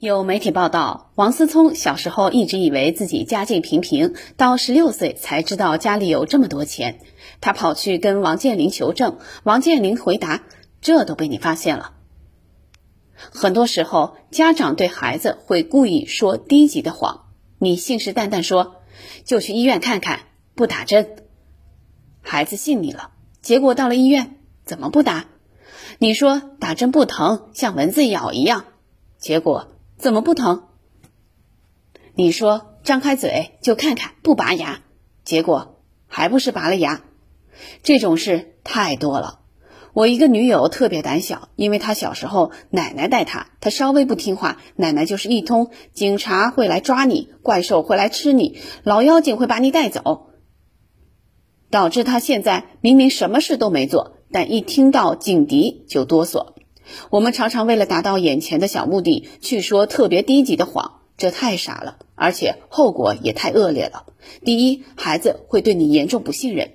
有媒体报道，王思聪小时候一直以为自己家境平平，到十六岁才知道家里有这么多钱。他跑去跟王健林求证，王健林回答：“这都被你发现了。”很多时候，家长对孩子会故意说低级的谎，你信誓旦旦说就去医院看看，不打针，孩子信你了。结果到了医院，怎么不打？你说打针不疼，像蚊子咬一样，结果。怎么不疼？你说张开嘴就看看，不拔牙，结果还不是拔了牙。这种事太多了。我一个女友特别胆小，因为她小时候奶奶带她，她稍微不听话，奶奶就是一通警察会来抓你，怪兽会来吃你，老妖精会把你带走，导致她现在明明什么事都没做，但一听到警笛就哆嗦。我们常常为了达到眼前的小目的，去说特别低级的谎，这太傻了，而且后果也太恶劣了。第一，孩子会对你严重不信任；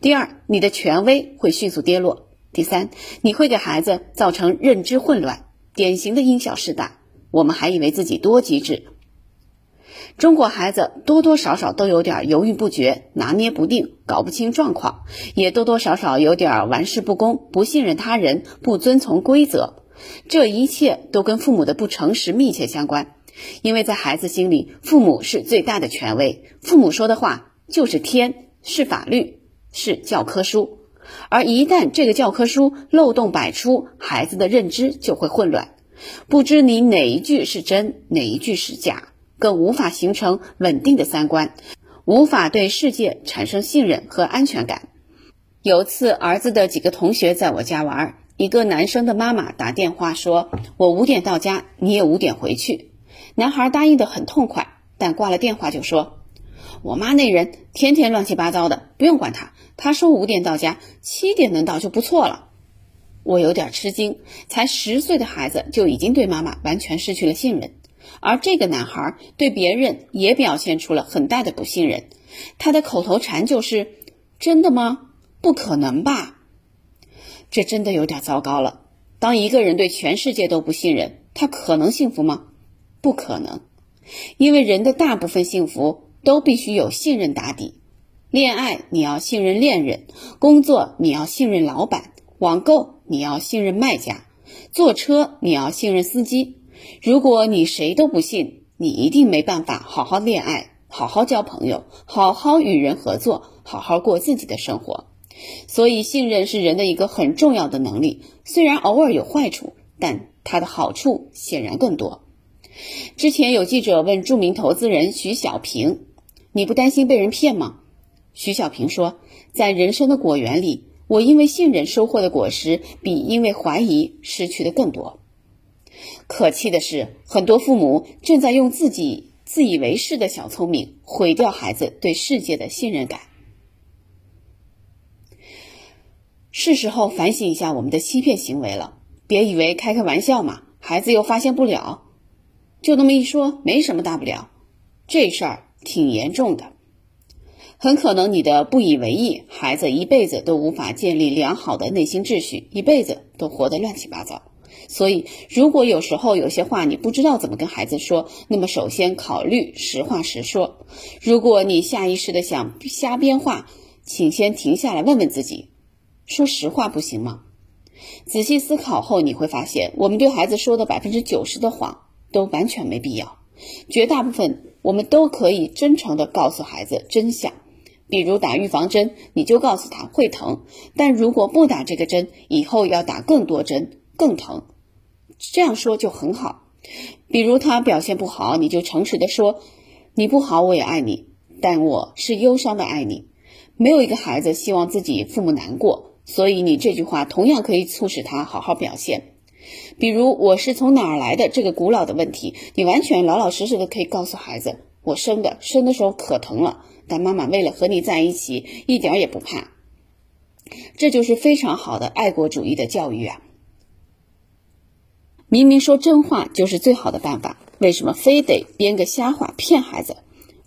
第二，你的权威会迅速跌落；第三，你会给孩子造成认知混乱，典型的因小失大。我们还以为自己多机智。中国孩子多多少少都有点犹豫不决、拿捏不定、搞不清状况，也多多少少有点玩世不恭、不信任他人、不遵从规则。这一切都跟父母的不诚实密切相关，因为在孩子心里，父母是最大的权威，父母说的话就是天，是法律，是教科书。而一旦这个教科书漏洞百出，孩子的认知就会混乱，不知你哪一句是真，哪一句是假。更无法形成稳定的三观，无法对世界产生信任和安全感。有次，儿子的几个同学在我家玩，一个男生的妈妈打电话说：“我五点到家，你也五点回去。”男孩答应的很痛快，但挂了电话就说：“我妈那人天天乱七八糟的，不用管他。他说五点到家，七点能到就不错了。”我有点吃惊，才十岁的孩子就已经对妈妈完全失去了信任。而这个男孩对别人也表现出了很大的不信任，他的口头禅就是：“真的吗？不可能吧？”这真的有点糟糕了。当一个人对全世界都不信任，他可能幸福吗？不可能，因为人的大部分幸福都必须有信任打底。恋爱你要信任恋人，工作你要信任老板，网购你要信任卖家，坐车你要信任司机。如果你谁都不信，你一定没办法好好恋爱、好好交朋友、好好与人合作、好好过自己的生活。所以，信任是人的一个很重要的能力。虽然偶尔有坏处，但它的好处显然更多。之前有记者问著名投资人徐小平：“你不担心被人骗吗？”徐小平说：“在人生的果园里，我因为信任收获的果实，比因为怀疑失去的更多。”可气的是，很多父母正在用自己自以为是的小聪明毁掉孩子对世界的信任感。是时候反省一下我们的欺骗行为了。别以为开开玩笑嘛，孩子又发现不了，就那么一说，没什么大不了。这事儿挺严重的，很可能你的不以为意，孩子一辈子都无法建立良好的内心秩序，一辈子都活得乱七八糟。所以，如果有时候有些话你不知道怎么跟孩子说，那么首先考虑实话实说。如果你下意识的想瞎编话，请先停下来问问自己：说实话不行吗？仔细思考后，你会发现，我们对孩子说的百分之九十的谎都完全没必要。绝大部分我们都可以真诚的告诉孩子真相，比如打预防针，你就告诉他会疼，但如果不打这个针，以后要打更多针，更疼。这样说就很好，比如他表现不好，你就诚实的说：“你不好，我也爱你，但我是忧伤的爱你。”没有一个孩子希望自己父母难过，所以你这句话同样可以促使他好好表现。比如“我是从哪儿来的”这个古老的问题，你完全老老实实的可以告诉孩子：“我生的，生的时候可疼了，但妈妈为了和你在一起，一点也不怕。”这就是非常好的爱国主义的教育啊！明明说真话就是最好的办法，为什么非得编个瞎话骗孩子？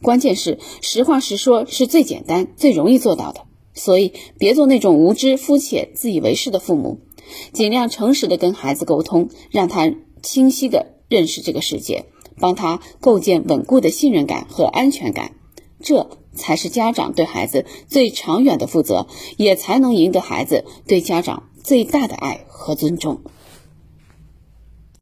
关键是实话实说是最简单、最容易做到的。所以别做那种无知、肤浅、自以为是的父母，尽量诚实的跟孩子沟通，让他清晰的认识这个世界，帮他构建稳固的信任感和安全感。这才是家长对孩子最长远的负责，也才能赢得孩子对家长最大的爱和尊重。